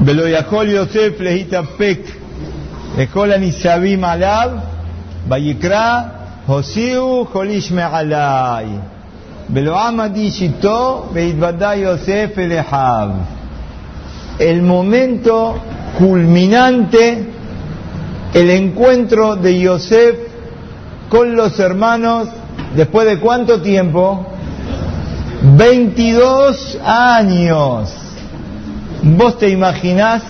Yosef Yosef El momento culminante, el encuentro de Yosef con los hermanos, después de cuánto tiempo? 22 años. ¿Vos te imaginás,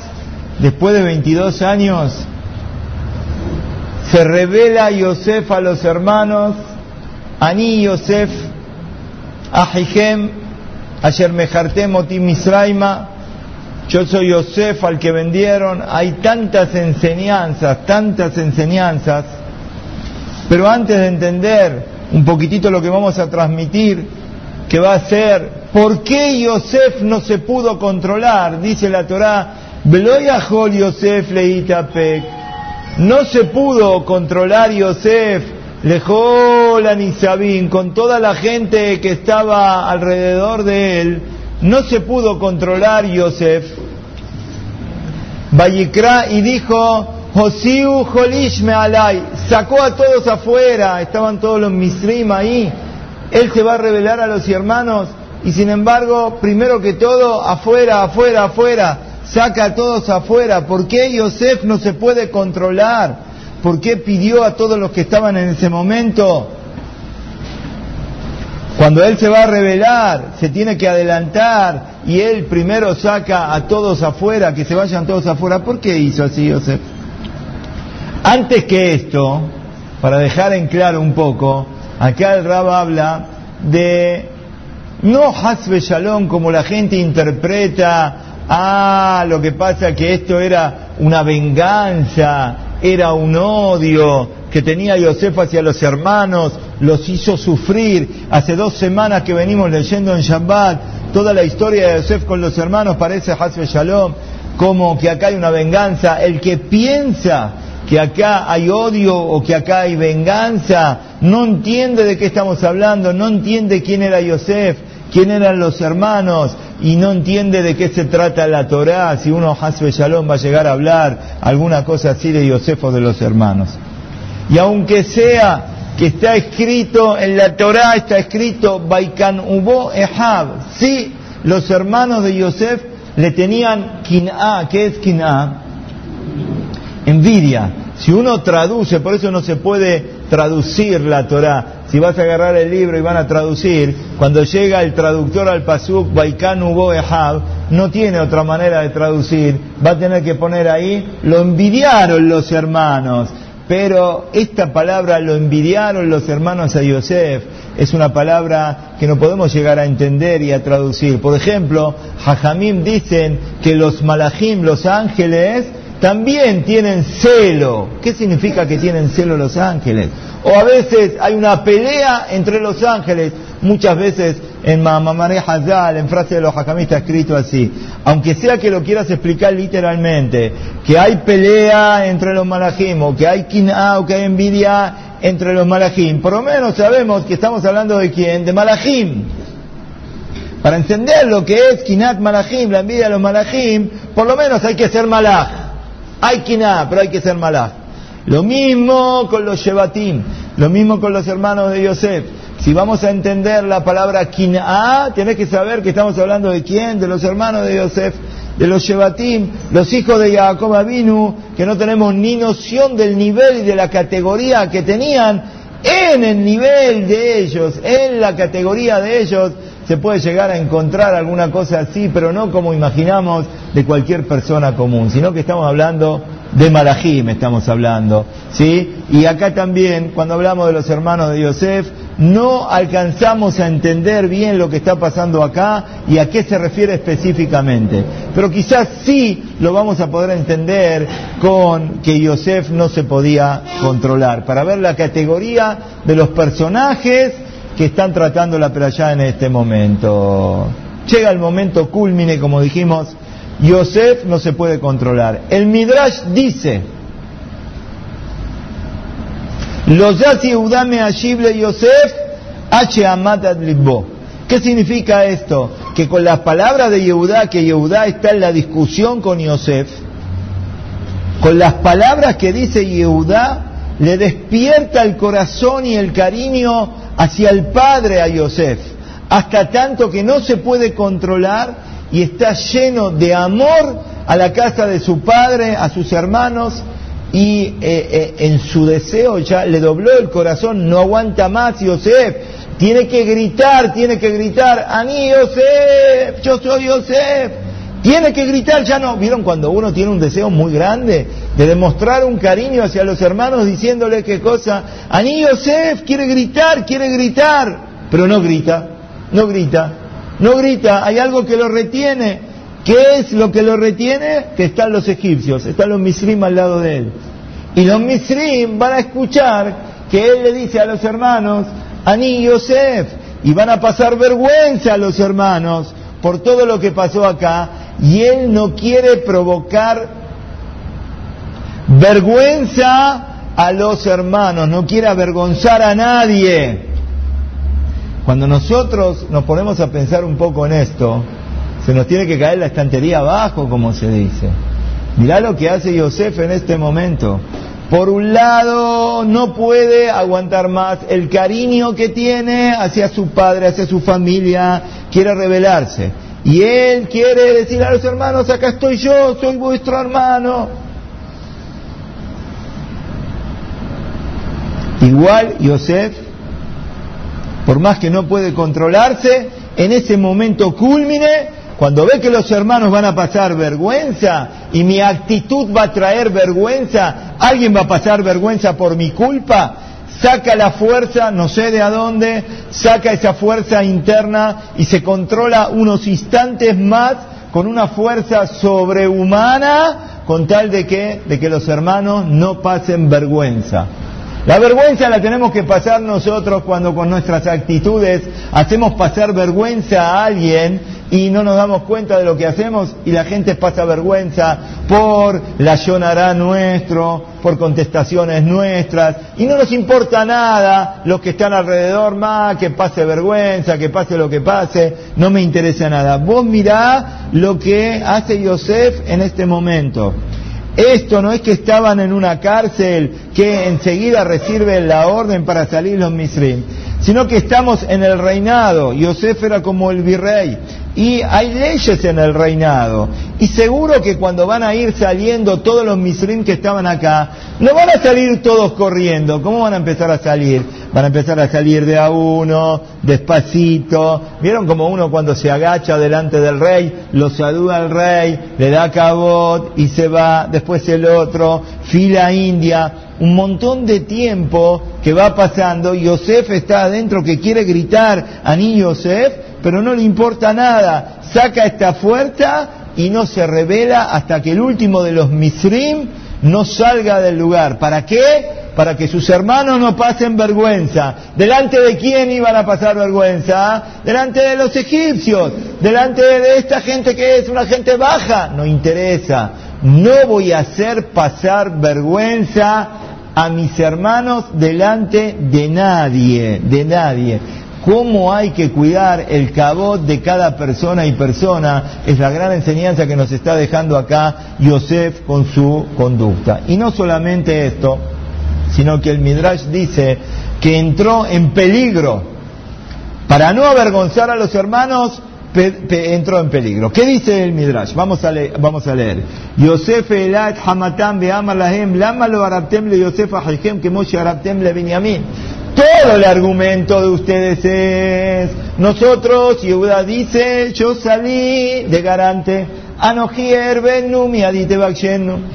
después de 22 años, se revela Yosef a los hermanos, Ani Yosef, Ahijem, Ayer Mejartem Otim Misraima, yo soy Yosef al que vendieron, hay tantas enseñanzas, tantas enseñanzas, pero antes de entender un poquitito lo que vamos a transmitir, que va a ser, ¿por qué Yosef no se pudo controlar? Dice la Torá, Yosef leitapek. No se pudo controlar Yosef, lejó la Nisabín, con toda la gente que estaba alrededor de él, no se pudo controlar Yosef. Vayikra y dijo, Josiu Jolish me alay, sacó a todos afuera, estaban todos los misrim ahí. Él se va a revelar a los hermanos y sin embargo, primero que todo, afuera, afuera, afuera, saca a todos afuera. ¿Por qué Yosef no se puede controlar? ¿Por qué pidió a todos los que estaban en ese momento? Cuando él se va a revelar, se tiene que adelantar y él primero saca a todos afuera, que se vayan todos afuera. ¿Por qué hizo así Yosef? Antes que esto, para dejar en claro un poco, acá el Rab habla de no Hasbe Shalom como la gente interpreta, ah, lo que pasa que esto era una venganza, era un odio que tenía Yosef hacia los hermanos, los hizo sufrir. Hace dos semanas que venimos leyendo en Shabbat toda la historia de Yosef con los hermanos, parece Hasbe Shalom, como que acá hay una venganza. El que piensa que acá hay odio o que acá hay venganza, no entiende de qué estamos hablando, no entiende quién era Yosef, quién eran los hermanos y no entiende de qué se trata la Torá, si uno Hasbe Shalom va a llegar a hablar alguna cosa así de Yosef o de los hermanos. Y aunque sea que está escrito en la Torá, está escrito Baikan Ubo Ehab, sí, los hermanos de Yosef le tenían Kin'a, ¿qué es Kin'a? envidia. Si uno traduce, por eso no se puede traducir la Torah. Si vas a agarrar el libro y van a traducir, cuando llega el traductor al Pasuk, Baikan Ubo Ehab, no tiene otra manera de traducir. Va a tener que poner ahí, lo envidiaron los hermanos. Pero esta palabra, lo envidiaron los hermanos a Yosef, es una palabra que no podemos llegar a entender y a traducir. Por ejemplo, Jajamim dicen que los malachim, los ángeles, también tienen celo. ¿Qué significa que tienen celo los ángeles? O a veces hay una pelea entre los ángeles. Muchas veces en Mamamare Hazal, en frase de los está escrito así. Aunque sea que lo quieras explicar literalmente, que hay pelea entre los malajim, o que hay quina o que hay envidia entre los malajim. Por lo menos sabemos que estamos hablando de quién? De malajim. Para entender lo que es kinat malajim, la envidia de los malajim, por lo menos hay que ser malaj. Hay quina, pero hay que ser malá. Lo mismo con los Shebatim, lo mismo con los hermanos de Yosef. Si vamos a entender la palabra quina, tenés que saber que estamos hablando de quién, de los hermanos de Yosef, de los Shebatim, los hijos de Jacob Abinu, que no tenemos ni noción del nivel y de la categoría que tenían en el nivel de ellos, en la categoría de ellos, se puede llegar a encontrar alguna cosa así, pero no como imaginamos de cualquier persona común, sino que estamos hablando de Malahim, estamos hablando, ¿sí? Y acá también, cuando hablamos de los hermanos de Yosef, no alcanzamos a entender bien lo que está pasando acá y a qué se refiere específicamente. Pero quizás sí lo vamos a poder entender con que Yosef no se podía controlar, para ver la categoría de los personajes que están tratando la playa en este momento. Llega el momento culmine, como dijimos, Yosef no se puede controlar. El Midrash dice, los yasi udame ashible Yosef, h libo. ¿Qué significa esto? que con las palabras de Yehudá, que Yehudá está en la discusión con Yosef, con las palabras que dice Yehudá, le despierta el corazón y el cariño hacia el padre a Yosef, hasta tanto que no se puede controlar y está lleno de amor a la casa de su padre, a sus hermanos, y eh, eh, en su deseo ya le dobló el corazón, no aguanta más Yosef, tiene que gritar, tiene que gritar, Ani Yosef, yo soy Yosef, tiene que gritar, ya no, ¿vieron cuando uno tiene un deseo muy grande de demostrar un cariño hacia los hermanos diciéndole qué cosa? Ani Yosef quiere gritar, quiere gritar, pero no grita, no grita, no grita, hay algo que lo retiene. ¿Qué es lo que lo retiene? Que están los egipcios, están los misrim al lado de él. Y los misrim van a escuchar que él le dice a los hermanos, Ani Yosef, y van a pasar vergüenza a los hermanos por todo lo que pasó acá, y él no quiere provocar vergüenza a los hermanos, no quiere avergonzar a nadie. Cuando nosotros nos ponemos a pensar un poco en esto, se nos tiene que caer la estantería abajo, como se dice. Mirá lo que hace Yosef en este momento. Por un lado, no puede aguantar más el cariño que tiene hacia su padre, hacia su familia, quiere rebelarse. Y él quiere decir a los hermanos, acá estoy yo, soy vuestro hermano. Igual Yosef, por más que no puede controlarse, en ese momento culmine cuando ve que los hermanos van a pasar vergüenza y mi actitud va a traer vergüenza, alguien va a pasar vergüenza por mi culpa, saca la fuerza, no sé de a dónde, saca esa fuerza interna y se controla unos instantes más con una fuerza sobrehumana con tal de que, de que los hermanos no pasen vergüenza. La vergüenza la tenemos que pasar nosotros cuando con nuestras actitudes hacemos pasar vergüenza a alguien y no nos damos cuenta de lo que hacemos y la gente pasa vergüenza por la llonará nuestro, por contestaciones nuestras y no nos importa nada los que están alrededor más, que pase vergüenza, que pase lo que pase, no me interesa nada. Vos mirá lo que hace Yosef en este momento. Esto no es que estaban en una cárcel que enseguida reciben la orden para salir los misrim, sino que estamos en el reinado. Yosef era como el virrey y hay leyes en el reinado. Y seguro que cuando van a ir saliendo todos los misrim que estaban acá, no van a salir todos corriendo. ¿Cómo van a empezar a salir? Van a empezar a salir de a uno, despacito. ¿Vieron como uno cuando se agacha delante del rey, lo saluda al rey, le da cabot y se va, después el otro, fila india, un montón de tiempo que va pasando. Yosef está adentro que quiere gritar a ni Yosef, pero no le importa nada. Saca esta fuerza y no se revela hasta que el último de los Misrim no salga del lugar. ¿Para qué? Para que sus hermanos no pasen vergüenza. ¿Delante de quién iban a pasar vergüenza? Delante de los egipcios. Delante de esta gente que es una gente baja. No interesa. No voy a hacer pasar vergüenza a mis hermanos delante de nadie. De nadie cómo hay que cuidar el cabot de cada persona y persona, es la gran enseñanza que nos está dejando acá Yosef con su conducta. Y no solamente esto, sino que el Midrash dice que entró en peligro para no avergonzar a los hermanos, entró en peligro. ¿Qué dice el Midrash? Vamos a, leer, vamos a leer. Yosef elat hamatam be'amar lahem, lama lo arabtem le Yosef ahikem que Moshe arabtem le. Todo el argumento de ustedes es, nosotros, Yehuda dice, yo salí de garante, adite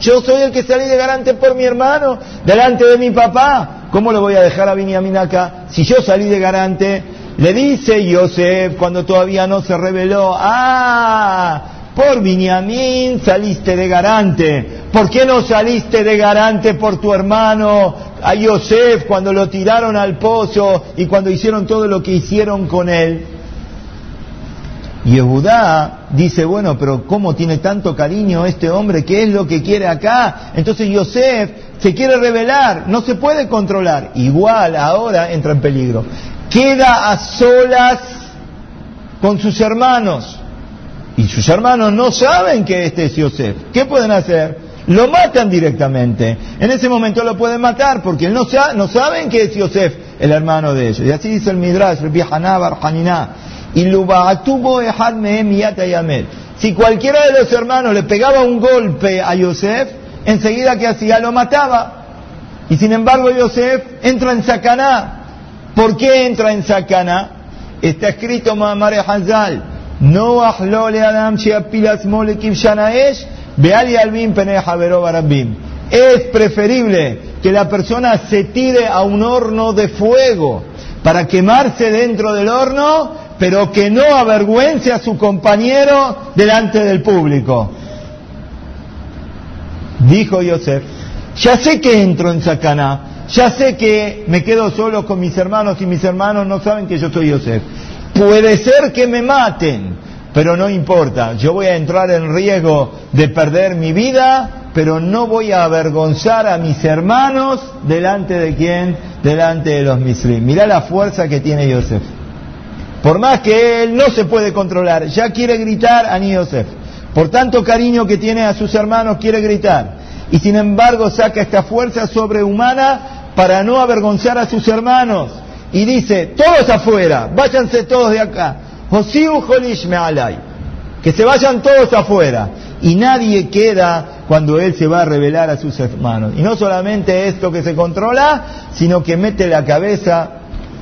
Yo soy el que salí de garante por mi hermano, delante de mi papá. ¿Cómo lo voy a dejar a Binyamin acá? Si yo salí de garante, le dice Yosef cuando todavía no se reveló, ah, por Binyamin saliste de garante. ¿Por qué no saliste de garante por tu hermano a Yosef cuando lo tiraron al pozo y cuando hicieron todo lo que hicieron con él. Yehudá dice, bueno, pero ¿cómo tiene tanto cariño este hombre? ¿Qué es lo que quiere acá? Entonces Yosef se quiere revelar, no se puede controlar. Igual ahora entra en peligro. Queda a solas con sus hermanos. y sus hermanos no saben que este es Yosef. ¿Qué pueden hacer? Lo matan directamente. En ese momento lo pueden matar porque no, no saben que es Yosef, el hermano de ellos. Y así dice el Midrash, Rabbi Haná Y Si cualquiera de los hermanos le pegaba un golpe a Yosef, enseguida que hacía lo mataba. Y sin embargo Yosef entra en Sacaná. ¿Por qué entra en Sacaná? Está escrito Mamare Hazal. No le adam Es preferible que la persona se tire a un horno de fuego para quemarse dentro del horno, pero que no avergüence a su compañero delante del público. Dijo Yosef, ya sé que entro en Sacaná, ya sé que me quedo solo con mis hermanos y mis hermanos no saben que yo soy Yosef. Puede ser que me maten, pero no importa. Yo voy a entrar en riesgo de perder mi vida, pero no voy a avergonzar a mis hermanos delante de quién? Delante de los misrim. Mirá la fuerza que tiene Yosef. Por más que él no se puede controlar, ya quiere gritar a Yosef. Por tanto cariño que tiene a sus hermanos, quiere gritar. Y sin embargo saca esta fuerza sobrehumana para no avergonzar a sus hermanos. Y dice, todos afuera, váyanse todos de acá. Que se vayan todos afuera. Y nadie queda cuando él se va a revelar a sus hermanos. Y no solamente esto que se controla, sino que mete la cabeza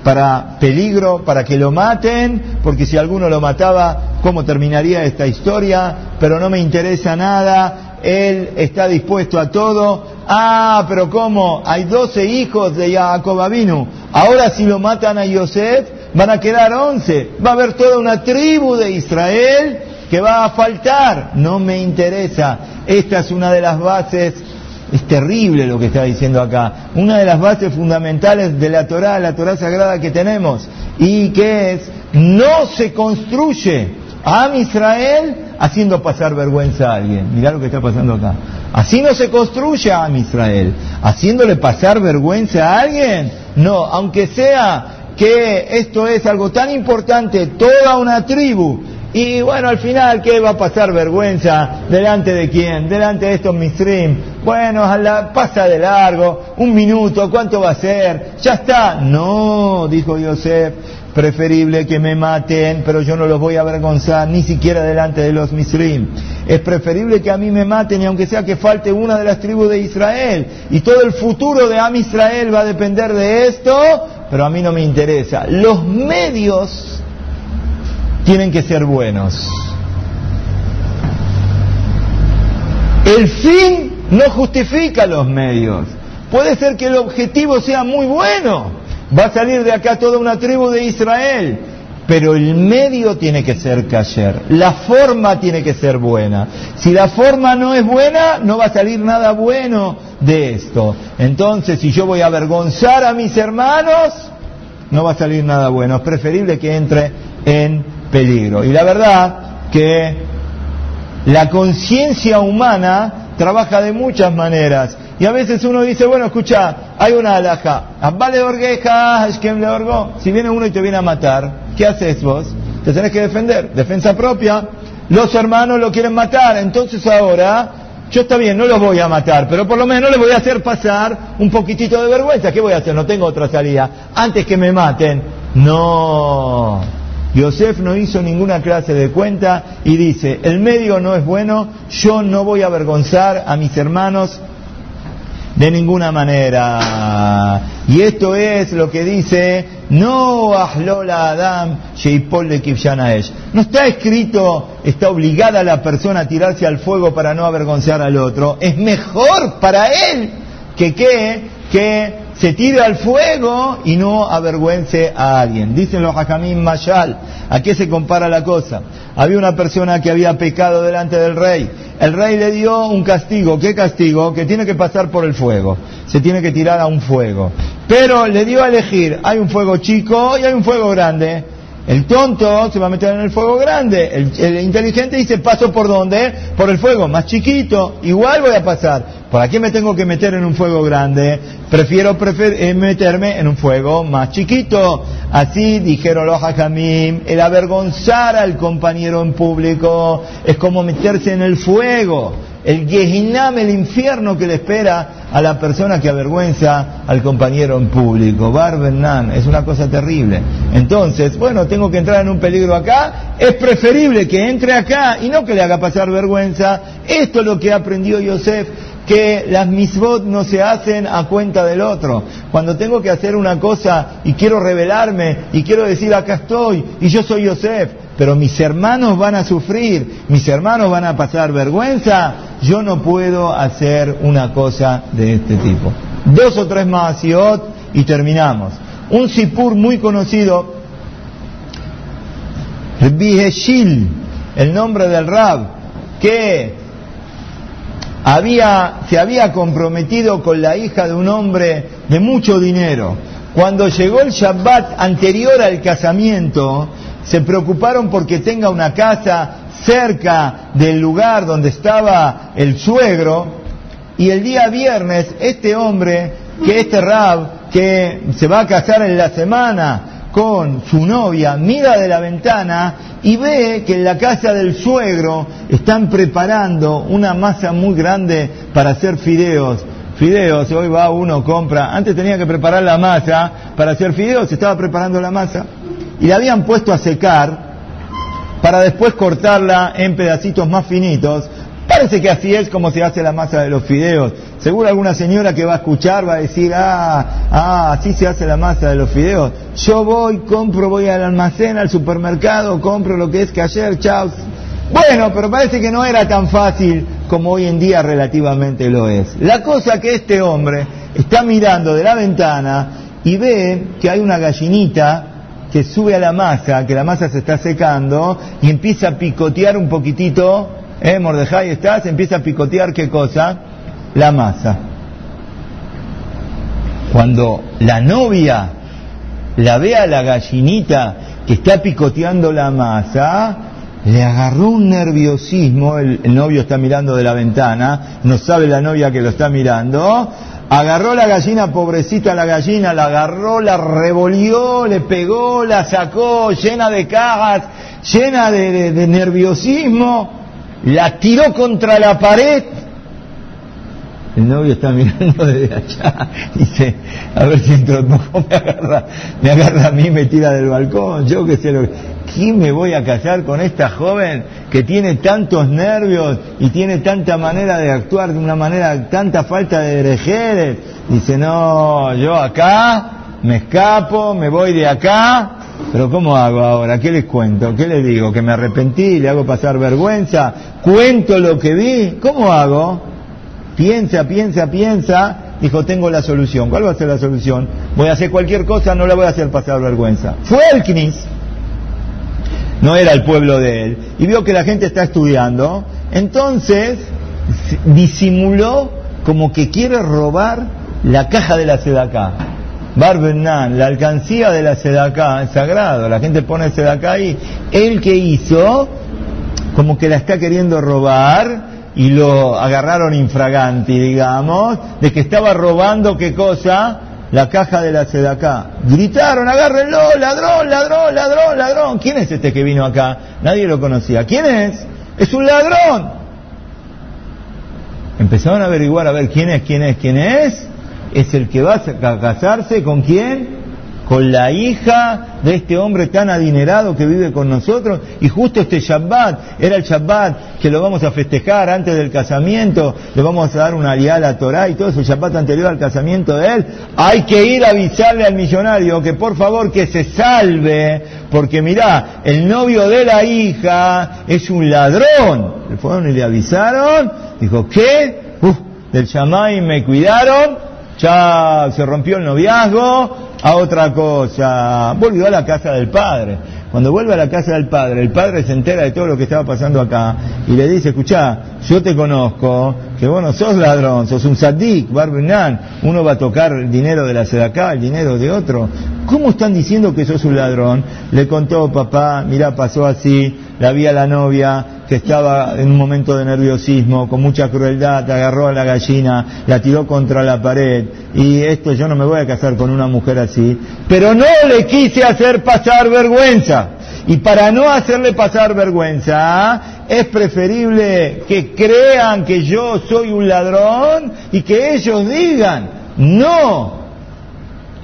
para peligro, para que lo maten, porque si alguno lo mataba, ¿cómo terminaría esta historia? Pero no me interesa nada, él está dispuesto a todo. Ah, pero ¿cómo? Hay doce hijos de Jacob Avinu. Ahora si lo matan a Yosef, van a quedar once. Va a haber toda una tribu de Israel que va a faltar. No me interesa. Esta es una de las bases, es terrible lo que está diciendo acá, una de las bases fundamentales de la Torah, la Torah sagrada que tenemos, y que es, no se construye a Israel haciendo pasar vergüenza a alguien. Mirá lo que está pasando acá. Así no se construye a Israel. Haciéndole pasar vergüenza a alguien. No, aunque sea que esto es algo tan importante, toda una tribu. Y bueno, al final, ¿qué va a pasar vergüenza? ¿Delante de quién? Delante de estos misrim. Bueno, pasa de largo, un minuto, ¿cuánto va a ser? Ya está. No, dijo Yosef, preferible que me maten, pero yo no los voy a avergonzar ni siquiera delante de los misrim. Es preferible que a mí me maten y aunque sea que falte una de las tribus de Israel y todo el futuro de Am Israel va a depender de esto, pero a mí no me interesa. Los medios tienen que ser buenos. El fin no justifica los medios. Puede ser que el objetivo sea muy bueno, Va a salir de acá toda una tribu de Israel. Pero el medio tiene que ser cayer. La forma tiene que ser buena. Si la forma no es buena, no va a salir nada bueno de esto. Entonces, si yo voy a avergonzar a mis hermanos, no va a salir nada bueno. Es preferible que entre en peligro. Y la verdad que la conciencia humana trabaja de muchas maneras. Y a veces uno dice, bueno, escucha, hay una alhaja, vale orgueja, le orgó. Si viene uno y te viene a matar, ¿qué haces vos? Te tenés que defender, defensa propia. Los hermanos lo quieren matar, entonces ahora, yo está bien, no los voy a matar, pero por lo menos les voy a hacer pasar un poquitito de vergüenza. ¿Qué voy a hacer? No tengo otra salida. Antes que me maten, no. Yosef no hizo ninguna clase de cuenta y dice, el medio no es bueno, yo no voy a avergonzar a mis hermanos de ninguna manera. Y esto es lo que dice, no ahlola Adam sheipol de No está escrito, está obligada la persona a tirarse al fuego para no avergonzar al otro. Es mejor para él que que, que se tire al fuego y no avergüence a alguien. Dicen los hajamim Mayal, ¿a qué se compara la cosa? Había una persona que había pecado delante del rey. El rey le dio un castigo. ¿Qué castigo? Que tiene que pasar por el fuego. Se tiene que tirar a un fuego. Pero le dio a elegir, hay un fuego chico y hay un fuego grande. El tonto se va a meter en el fuego grande. El, inteligente dice, paso por dónde? Por el fuego más chiquito. Igual voy a pasar. ¿Para qué me tengo que meter en un fuego grande? Prefiero eh, meterme en un fuego más chiquito. Así dijeron los hajamim, el avergonzar al compañero en público es como meterse en el fuego. El Gehinam, el infierno que le espera a la persona que avergüenza al compañero en público. Barbenan, es una cosa terrible. Entonces, bueno, tengo que entrar en un peligro acá, es preferible que entre acá y no que le haga pasar vergüenza. Esto es lo que aprendió Yosef que las misbot no se hacen a cuenta del otro. Cuando tengo que hacer una cosa y quiero revelarme y quiero decir acá estoy y yo soy Yosef, pero mis hermanos van a sufrir, mis hermanos van a pasar vergüenza, yo no puedo hacer una cosa de este tipo. Dos o tres más y terminamos. Un sipur muy conocido, Biheshil, el nombre del Rab, que había, se había comprometido con la hija de un hombre de mucho dinero. Cuando llegó el Shabbat anterior al casamiento, se preocuparon porque tenga una casa cerca del lugar donde estaba el suegro, y el día viernes este hombre, que este Rab, que se va a casar en la semana, con su novia, mira de la ventana y ve que en la casa del suegro están preparando una masa muy grande para hacer fideos. Fideos, hoy va uno, compra, antes tenía que preparar la masa, para hacer fideos se estaba preparando la masa y la habían puesto a secar para después cortarla en pedacitos más finitos Parece que así es como se hace la masa de los fideos. Seguro alguna señora que va a escuchar va a decir, ah, ah, así se hace la masa de los fideos. Yo voy, compro, voy al almacén, al supermercado, compro lo que es que ayer, chao. Bueno, pero parece que no era tan fácil como hoy en día relativamente lo es. La cosa que este hombre está mirando de la ventana y ve que hay una gallinita que sube a la masa, que la masa se está secando y empieza a picotear un poquitito ¿Eh, Mordejai está? Se empieza a picotear qué cosa? La masa. Cuando la novia la ve a la gallinita que está picoteando la masa, le agarró un nerviosismo, el, novio está mirando de la ventana, no sabe la novia que lo está mirando, agarró la gallina, pobrecita la gallina, la agarró, la revolvió, le pegó, la sacó, llena de cajas, llena de, de nerviosismo, la tiró contra la pared. El novio está mirando desde allá, dice, a ver si entro me agarra, me agarra a mí, me tira del balcón, yo qué sé lo que... ¿Quién me voy a casar con esta joven que tiene tantos nervios y tiene tanta manera de actuar, de una manera, tanta falta de derejeres? Dice, no, yo acá me escapo, me voy de acá pero ¿cómo hago ahora? ¿Qué les cuento? ¿Qué les digo? ¿Que me arrepentí? ¿Le hago pasar vergüenza? ¿Cuento lo que vi? ¿Cómo hago? Piensa, piensa, piensa. Dijo, tengo la solución. ¿Cuál va a ser la solución? Voy a hacer cualquier cosa, no la voy a hacer pasar vergüenza. Fue el Knis. No era el pueblo de él. Y vio que la gente está estudiando. Entonces, disimuló como que quiere robar la caja de la sedacá. Barbenan, la alcancía de la Sedacá, es sagrado, la gente pone Sedacá ahí. El que hizo, como que la está queriendo robar, y lo agarraron infraganti, digamos, de que estaba robando qué cosa, la caja de la Sedacá. Gritaron, agárrenlo, ladrón, ladrón, ladrón, ladrón. ¿Quién es este que vino acá? Nadie lo conocía. ¿Quién es? Es un ladrón. Empezaron a averiguar, a ver quién es, quién es, quién es es el que va a casarse con quién? Con la hija de este hombre tan adinerado que vive con nosotros. Y justo este Shabbat, era el Shabbat que lo vamos a festejar antes del casamiento, le vamos a dar una aliada a Torah y todo eso, Shabbat anterior al casamiento de él. Hay que ir a avisarle al millonario que por favor que se salve, porque mirá, el novio de la hija es un ladrón. Le fueron y le avisaron, dijo, ¿qué? Uf, del Shamay me cuidaron, ya se rompió el noviazgo, a otra cosa. Volvió a la casa del padre. Cuando vuelve a la casa del padre, el padre se entera de todo lo que estaba pasando acá y le dice, escuchá, yo te conozco, que vos no sos ladrón, sos un sadik, barbinan, uno va a tocar el dinero de la sedacá, el dinero de otro. ¿Cómo están diciendo que sos un ladrón? Le contó papá, mira, pasó así, la vi a la novia que estaba en un momento de nerviosismo, con mucha crueldad, agarró a la gallina, la tiró contra la pared, y esto yo no me voy a casar con una mujer así, pero no le quise hacer pasar vergüenza. Y para no hacerle pasar vergüenza, es preferible que crean que yo soy un ladrón y que ellos digan, no,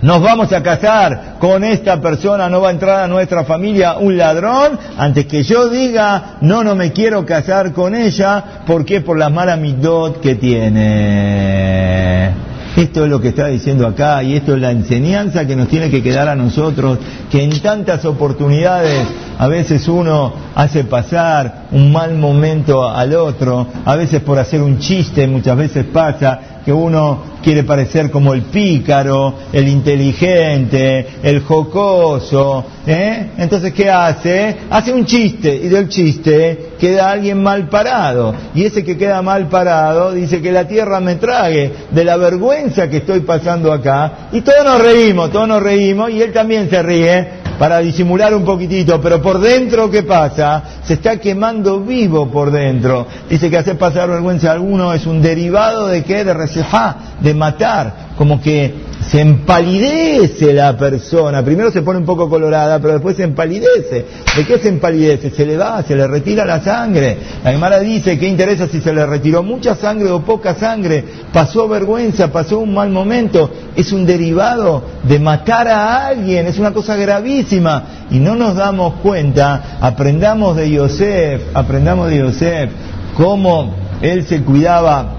nos vamos a casar con esta persona, no va a entrar a nuestra familia un ladrón, antes que yo diga, no, no me quiero casar con ella, ¿por qué? Por la mala midot que tiene. Esto es lo que está diciendo acá y esto es la enseñanza que nos tiene que quedar a nosotros, que en tantas oportunidades a veces uno hace pasar un mal momento al otro, a veces por hacer un chiste, muchas veces pasa que uno quiere parecer como el pícaro, el inteligente, el jocoso. ¿eh? Entonces, ¿qué hace? Hace un chiste y del chiste queda alguien mal parado. Y ese que queda mal parado dice que la tierra me trague de la vergüenza que estoy pasando acá. Y todos nos reímos, todos nos reímos y él también se ríe para disimular un poquitito, pero por dentro, ¿qué pasa? Se está quemando vivo por dentro. Dice que hacer pasar vergüenza a alguno es un derivado de qué? De resejá, de matar, como que se empalidece la persona. Primero se pone un poco colorada, pero después se empalidece. ¿De qué se empalidece? Se le va, se le retira la sangre. La Gemara dice, ¿qué interesa si se le retiró mucha sangre o poca sangre? Pasó vergüenza, pasó un mal momento. Es un derivado de matar a alguien, es una cosa gravísima. Y no nos damos cuenta, aprendamos de Yosef, aprendamos de Yosef, cómo él se cuidaba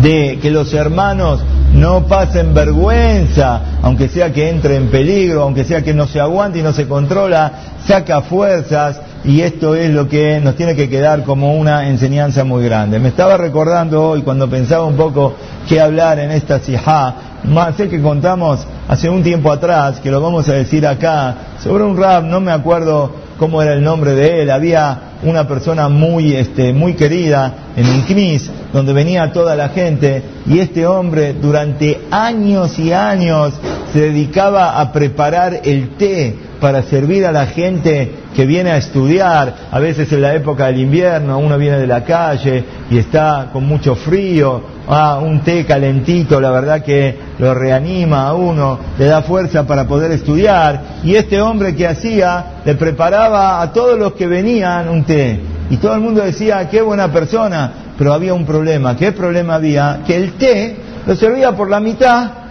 de que los hermanos no pasen vergüenza, aunque sea que entre en peligro, aunque sea que no se aguante y no se controla, saca fuerzas y esto es lo que nos tiene que quedar como una enseñanza muy grande. Me estaba recordando hoy cuando pensaba un poco qué hablar en esta sijá, más sé que contamos hace un tiempo atrás, que lo vamos a decir acá, sobre un rap, no me acuerdo cómo era el nombre de él, había una persona muy, este, muy querida en un knis, donde venía toda la gente, y este hombre durante años y años se dedicaba a preparar el té para servir a la gente que viene a estudiar, a veces en la época del invierno, uno viene de la calle y está con mucho frío, ah, un té calentito, la verdad que lo reanima a uno, le da fuerza para poder estudiar, y este hombre que hacía, le preparaba a todos los que venían un té, y todo el mundo decía, qué buena persona, pero había un problema, ¿qué problema había? Que el té lo servía por la mitad,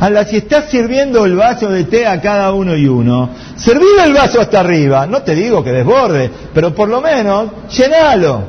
a si estás sirviendo el vaso de té a cada uno y uno, serví el vaso hasta arriba, no te digo que desborde, pero por lo menos llenalo.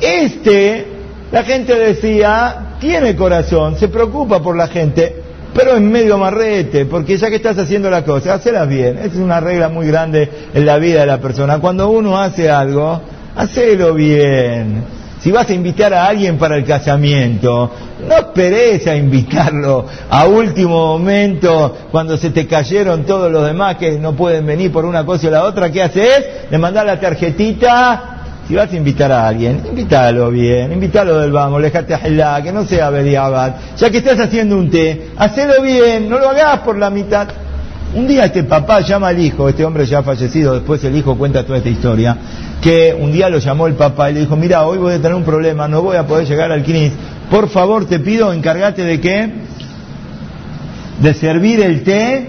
Este, la gente decía, tiene corazón, se preocupa por la gente, pero es medio marrete, porque ya que estás haciendo la cosa, hacelas bien. Esa es una regla muy grande en la vida de la persona. Cuando uno hace algo, hacelo bien. Si vas a invitar a alguien para el casamiento, no esperes a invitarlo a último momento, cuando se te cayeron todos los demás que no pueden venir por una cosa o la otra. ¿Qué haces? Le mandás la tarjetita. Si vas a invitar a alguien, invítalo bien, invítalo del vamos, déjate a que no sea bediabat. Ya que estás haciendo un té, hacelo bien, no lo hagas por la mitad. Un día este papá llama al hijo, este hombre ya ha fallecido, después el hijo cuenta toda esta historia, que un día lo llamó el papá y le dijo, mira, hoy voy a tener un problema, no voy a poder llegar al CNIS, por favor te pido, encárgate de qué? De servir el té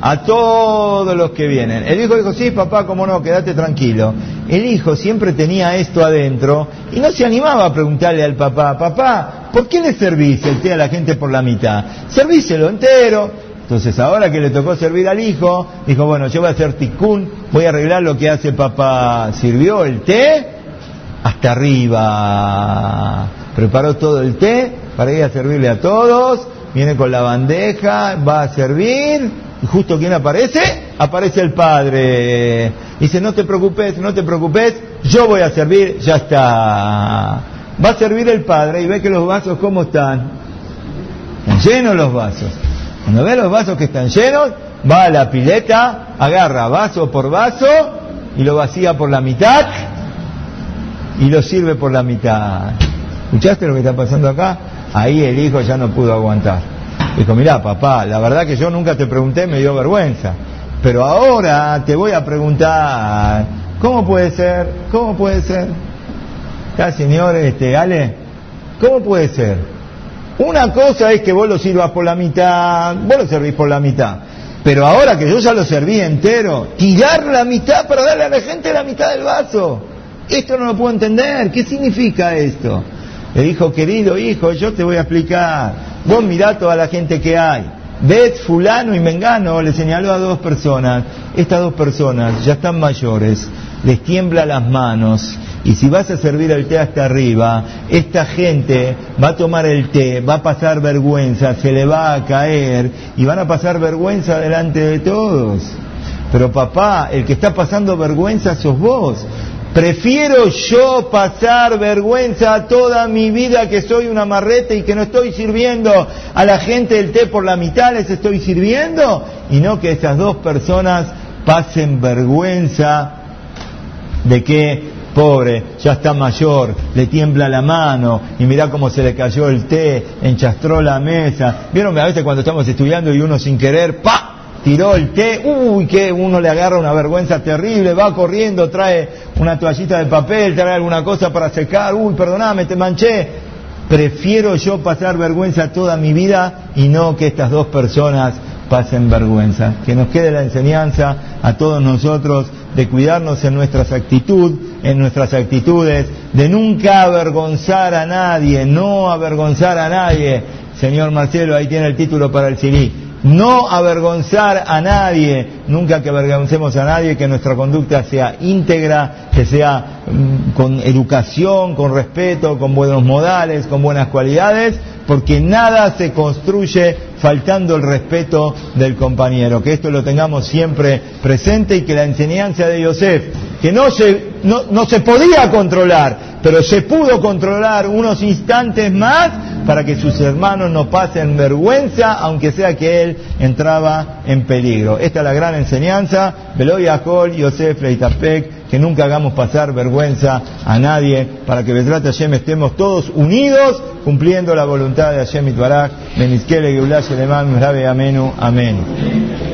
a todos los que vienen. El hijo dijo, sí, papá, cómo no, quédate tranquilo. El hijo siempre tenía esto adentro y no se animaba a preguntarle al papá, papá, ¿por qué le servís el té a la gente por la mitad? Servíselo entero, entonces ahora que le tocó servir al hijo, dijo, bueno, yo voy a hacer ticún, voy a arreglar lo que hace papá. Sirvió el té hasta arriba. Preparó todo el té para ir a servirle a todos. Viene con la bandeja, va a servir. Y justo quien aparece, aparece el padre. Dice, no te preocupes, no te preocupes, yo voy a servir, ya está. Va a servir el padre y ve que los vasos, ¿cómo están? Llenos los vasos. Cuando ve los vasos que están llenos, va a la pileta, agarra vaso por vaso y lo vacía por la mitad y lo sirve por la mitad. ¿escuchaste lo que está pasando acá? Ahí el hijo ya no pudo aguantar. Dijo, mirá papá, la verdad que yo nunca te pregunté, me dio vergüenza. Pero ahora te voy a preguntar, ¿cómo puede ser? ¿Cómo puede ser? Ya, señor, este, Ale, ¿cómo puede ser? Una cosa es que vos lo sirvas por la mitad, vos lo servís por la mitad. Pero ahora que yo ya lo serví entero, tirar la mitad para darle a la gente la mitad del vaso. Esto no lo puedo entender. ¿Qué significa esto? Le dijo, querido hijo, yo te voy a explicar. Vos mirá toda la gente que hay. Ves fulano y mengano, le señaló a dos personas. Estas dos personas ya están mayores, les tiembla las manos. Y si vas a servir el té hasta arriba, esta gente va a tomar el té, va a pasar vergüenza, se le va a caer y van a pasar vergüenza delante de todos. Pero papá, el que está pasando vergüenza sos vos. Prefiero yo pasar vergüenza toda mi vida que soy una marrete y que no estoy sirviendo a la gente del té por la mitad, les estoy sirviendo, y no que esas dos personas pasen vergüenza de que, pobre, ya está mayor, le tiembla la mano y mirá cómo se le cayó el té, enchastró la mesa. ¿Vieron a veces cuando estamos estudiando y uno sin querer, ¡pa! tiró el té, uy, que uno le agarra una vergüenza terrible, va corriendo, trae una toallita de papel, trae alguna cosa para secar, uy, perdoname, te manché. Prefiero yo pasar vergüenza toda mi vida y no que estas dos personas pasen vergüenza. Que nos quede la enseñanza a todos nosotros de cuidarnos en nuestras actitudes, en nuestras actitudes, de nunca avergonzar a nadie, no avergonzar a nadie. Señor Marcelo, ahí tiene el título para el CD no avergonzar a nadie, nunca que avergoncemos a nadie, que nuestra conducta sea íntegra, que sea mm, con educación, con respeto, con buenos modales, con buenas cualidades, porque nada se construye faltando el respeto del compañero. Que esto lo tengamos siempre presente y que la enseñanza de Yosef, que no se, no, no se podía controlar, pero se pudo controlar unos instantes más para que sus hermanos no pasen vergüenza, aunque sea que él entraba en peligro. Esta es la gran enseñanza. Beloy Akol, Yosef Leitapek, que nunca hagamos pasar vergüenza a nadie, para que Besrat Hashem estemos todos unidos, cumpliendo la voluntad de Hashem Itbaraj, Benizkele Geulah Sheleman, Amenu, Amén.